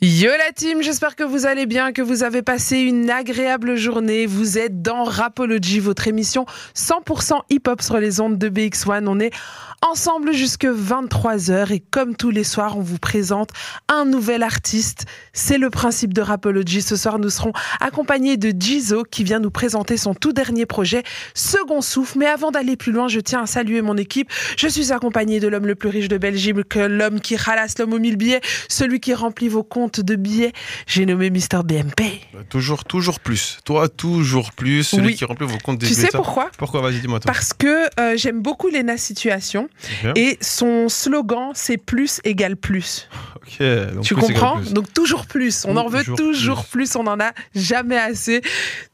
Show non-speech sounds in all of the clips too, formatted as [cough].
Yo la team, j'espère que vous allez bien, que vous avez passé une agréable journée. Vous êtes dans Rapology, votre émission 100% hip-hop sur les ondes de BX1. On est ensemble jusque 23h et comme tous les soirs, on vous présente un nouvel artiste. C'est le principe de Rapology. Ce soir, nous serons accompagnés de Jizo qui vient nous présenter son tout dernier projet, Second Souffle. Mais avant d'aller plus loin, je tiens à saluer mon équipe. Je suis accompagné de l'homme le plus riche de Belgique, l'homme qui ralasse l'homme aux mille billets, celui qui remplit vos comptes de billets. J'ai nommé Mister BMP. Bah, toujours, toujours plus. Toi, toujours plus. Celui Oui. qui remplit vos comptes des Tu sais pourquoi? Pourquoi? Vas-y, dis-moi. Parce que euh, j'aime beaucoup Lena Situation et son slogan c'est plus égale plus. Donc tu plus comprends plus. Donc toujours plus. On en veut Toujours toujours plus. On en a jamais assez.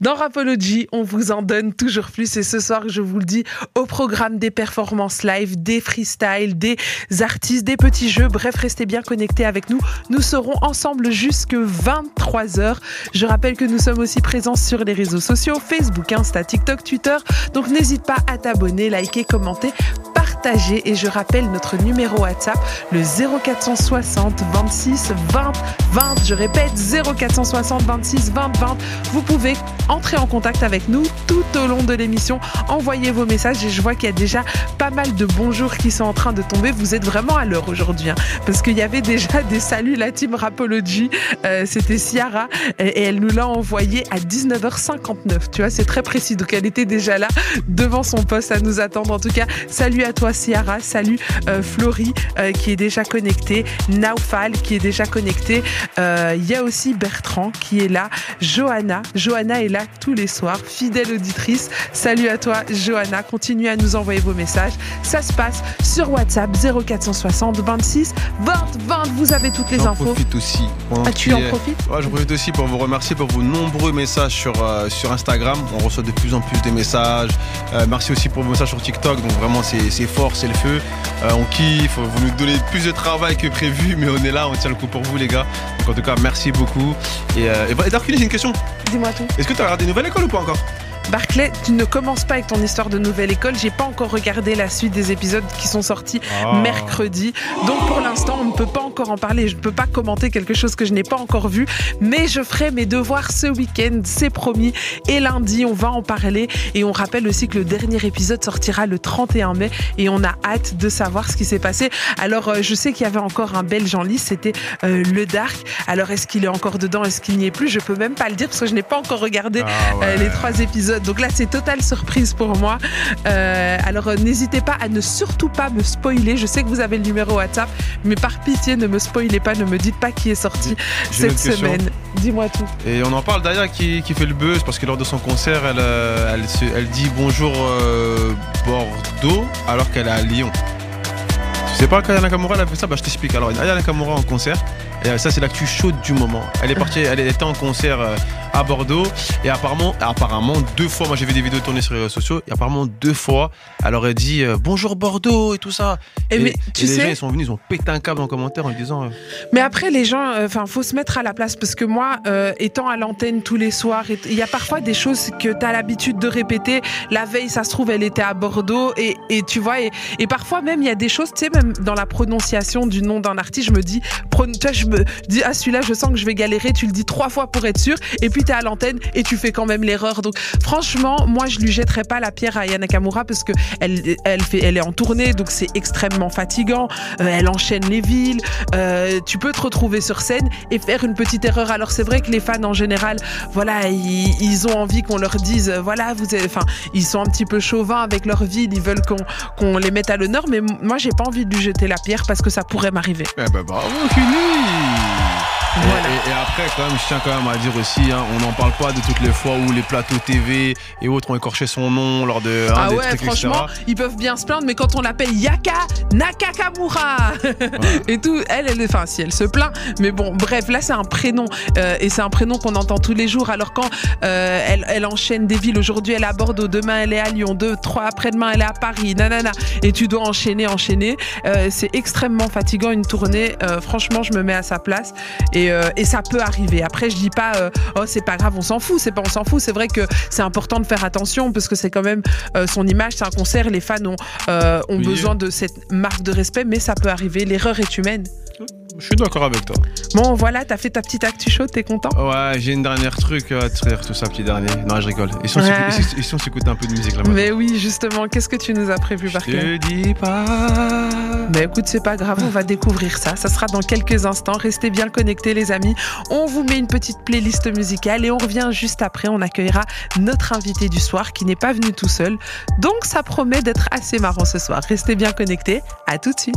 Dans Rapology, on vous en donne toujours plus. Et ce soir, je vous le dis, au programme des performances live, des freestyles, des artistes, des petits jeux. Bref, restez bien connectés avec nous. Nous serons ensemble jusque 23h. Je rappelle que nous sommes aussi présents sur les réseaux sociaux, Facebook, Insta, TikTok, Twitter. Donc n'hésite pas à t'abonner, liker, commenter, partager. Et je rappelle notre numéro WhatsApp, le 0460 26 20 20. Je répète, 0460 26 20 20. Vous pouvez entrer en contact avec nous tout au long de l'émission. Envoyez vos messages et je vois qu'il y a déjà pas mal de bonjours qui sont en train de tomber. Vous êtes vraiment à l'heure aujourd'hui hein, parce qu'il y avait déjà des saluts, la team Rapology. Euh, C'était Ciara et, elle nous l'a envoyé à 19h59. Tu vois, c'est très précis. Donc elle était déjà là devant son poste à nous attendre. En tout cas, salut à toi Ciara, salut euh, Florie euh, qui est déjà connectée, Qui est déjà connecté. Euh, Il y a aussi Bertrand qui est là, Johanna. Johanna est là tous les soirs, fidèle auditrice. Salut à toi Johanna, continuez à nous envoyer vos messages. Ça se passe sur WhatsApp 0460 26 20 20. Vous avez toutes les J'en infos. profite aussi. Ah, tu en profites? Ouais, je profite aussi pour vous remercier pour vos nombreux messages sur, euh, sur Instagram. On reçoit de plus en plus de messages. Euh, merci aussi pour vos messages sur TikTok. Donc vraiment, c'est c'est fort, c'est le feu. Euh, on kiffe. Vous nous donnez plus de travail que prévu, mais on est là, on tient le coup pour vous, les gars. Donc en tout cas, merci beaucoup. Et, euh, et, bah, et j'ai une question. Dis-moi tout. Est-ce que tu as regardé Nouvelle École ou pas encore? Barclay, tu ne commences pas avec ton histoire de nouvelle école. J'ai pas encore regardé la suite des épisodes qui sont sortis Ah. mercredi. Donc pour l'instant, on ne peut pas encore en parler. Je ne peux pas commenter quelque chose que je n'ai pas encore vu. Mais je ferai mes devoirs ce week-end, c'est promis. Et lundi, on va en parler. Et on rappelle aussi que le dernier épisode sortira le 31 mai. Et on a hâte de savoir ce qui s'est passé. Alors, euh, je sais qu'il y avait encore un Belge en lice, c'était euh, Le Dark. Alors, est-ce qu'il est encore dedans? Est-ce qu'il n'y est plus? Je peux même pas le dire parce que je n'ai pas encore regardé Ah ouais. euh, les trois épisodes. Donc là, c'est totale surprise pour moi. Euh, alors, n'hésitez pas à ne surtout pas me spoiler. Je sais que vous avez le numéro WhatsApp, mais par pitié, ne me spoilez pas, ne me dites pas qui est sorti cette semaine. Dis-moi tout. Et on en parle d'ailleurs qui, qui fait le buzz parce que lors de son concert, elle, euh, elle, se- elle dit bonjour euh, Bordeaux alors qu'elle est à Lyon. Tu sais pas quand Nakamura elle a fait ça? Bah je t'explique. Alors Aya Nakamura en concert, et ça c'est l'actu chaude du moment. Elle est partie, elle était en concert euh, à Bordeaux et apparemment, apparemment deux fois, moi j'ai vu des vidéos tournées sur les réseaux sociaux, et apparemment deux fois, elle aurait dit euh, bonjour Bordeaux et tout ça. Et mais tu et les sais- gens ils sont venus, ils ont pété un câble en commentaire en disant euh, Mais après, les gens, enfin, faut se mettre à la place parce que moi, euh, étant à l'antenne tous les soirs, il y a parfois des choses que tu as l'habitude de répéter. La veille, ça se trouve, elle était à Bordeaux et, et tu vois, et, et parfois même, il y a des choses, tu sais, même dans la prononciation du nom d'un artiste, je me dis, tu vois, je me dis, ah, celui-là, je sens que je vais galérer, tu le dis trois fois pour être sûr, et puis tu es à l'antenne et tu fais quand même l'erreur. Donc, franchement, moi, je lui jetterai pas la pierre à Yana Kamura parce que elle, elle, fait, elle est en tournée, donc c'est extrêmement fatigant. Euh, elle enchaîne les villes. Euh, tu peux te retrouver sur scène et faire une petite erreur. Alors c'est vrai que les fans en général, voilà, ils, ils ont envie qu'on leur dise, euh, voilà, vous, êtes- enfin, ils sont un petit peu chauvins avec leur ville, ils veulent qu'on qu'on les mette à l'honneur. Mais moi, j'ai pas envie de lui jeter la pierre parce que ça pourrait m'arriver. Eh ben bravo Et- Voilà. Et, après, quand même, je tiens quand même à dire aussi, hein, on n'en parle pas de toutes les fois où les plateaux TV et autres ont écorché son nom lors de hein, Ah des ouais, trucs, franchement, etc. ils peuvent bien se plaindre, mais quand on l'appelle Yaka Nakakamura [laughs] et tout, elle, elle, enfin, si elle se plaint, mais bon, bref, là c'est un prénom euh, et c'est un prénom qu'on entend tous les jours. Alors quand euh, elle, elle enchaîne des villes, aujourd'hui elle est à Bordeaux, demain elle est à Lyon, deux, trois après-demain elle est à Paris, nanana, et tu dois enchaîner, enchaîner, euh, c'est extrêmement fatigant une tournée. Franchement, je me mets à sa place et, et ça peut arriver. Après, je dis pas, euh, oh c'est pas grave, on s'en fout, c'est pas on s'en fout. C'est vrai que c'est important de faire attention parce que c'est quand même euh, son image, c'est un concert, les fans ont, euh, ont Oui. besoin de cette marque de respect, mais ça peut arriver. L'erreur est humaine. Je suis d'accord avec toi. Bon, voilà, t'as fait ta petite actu chaude, t'es content Ouais, j'ai une dernière truc à te faire, tout ça, petit dernier. Non, je rigole. Et si on Ouais. s'écoute- et si on s'écoute un peu de musique là Mais oui, justement, qu'est-ce que tu nous as prévu, Je Barclay te dis pas. Mais écoute, c'est pas grave, on va découvrir ça. Ça sera dans quelques instants. Restez bien connectés, les amis. On vous met une petite playlist musicale et on revient juste après. On accueillera notre invité du soir qui n'est pas venu tout seul. Donc, ça promet d'être assez marrant ce soir. Restez bien connectés. À tout de suite.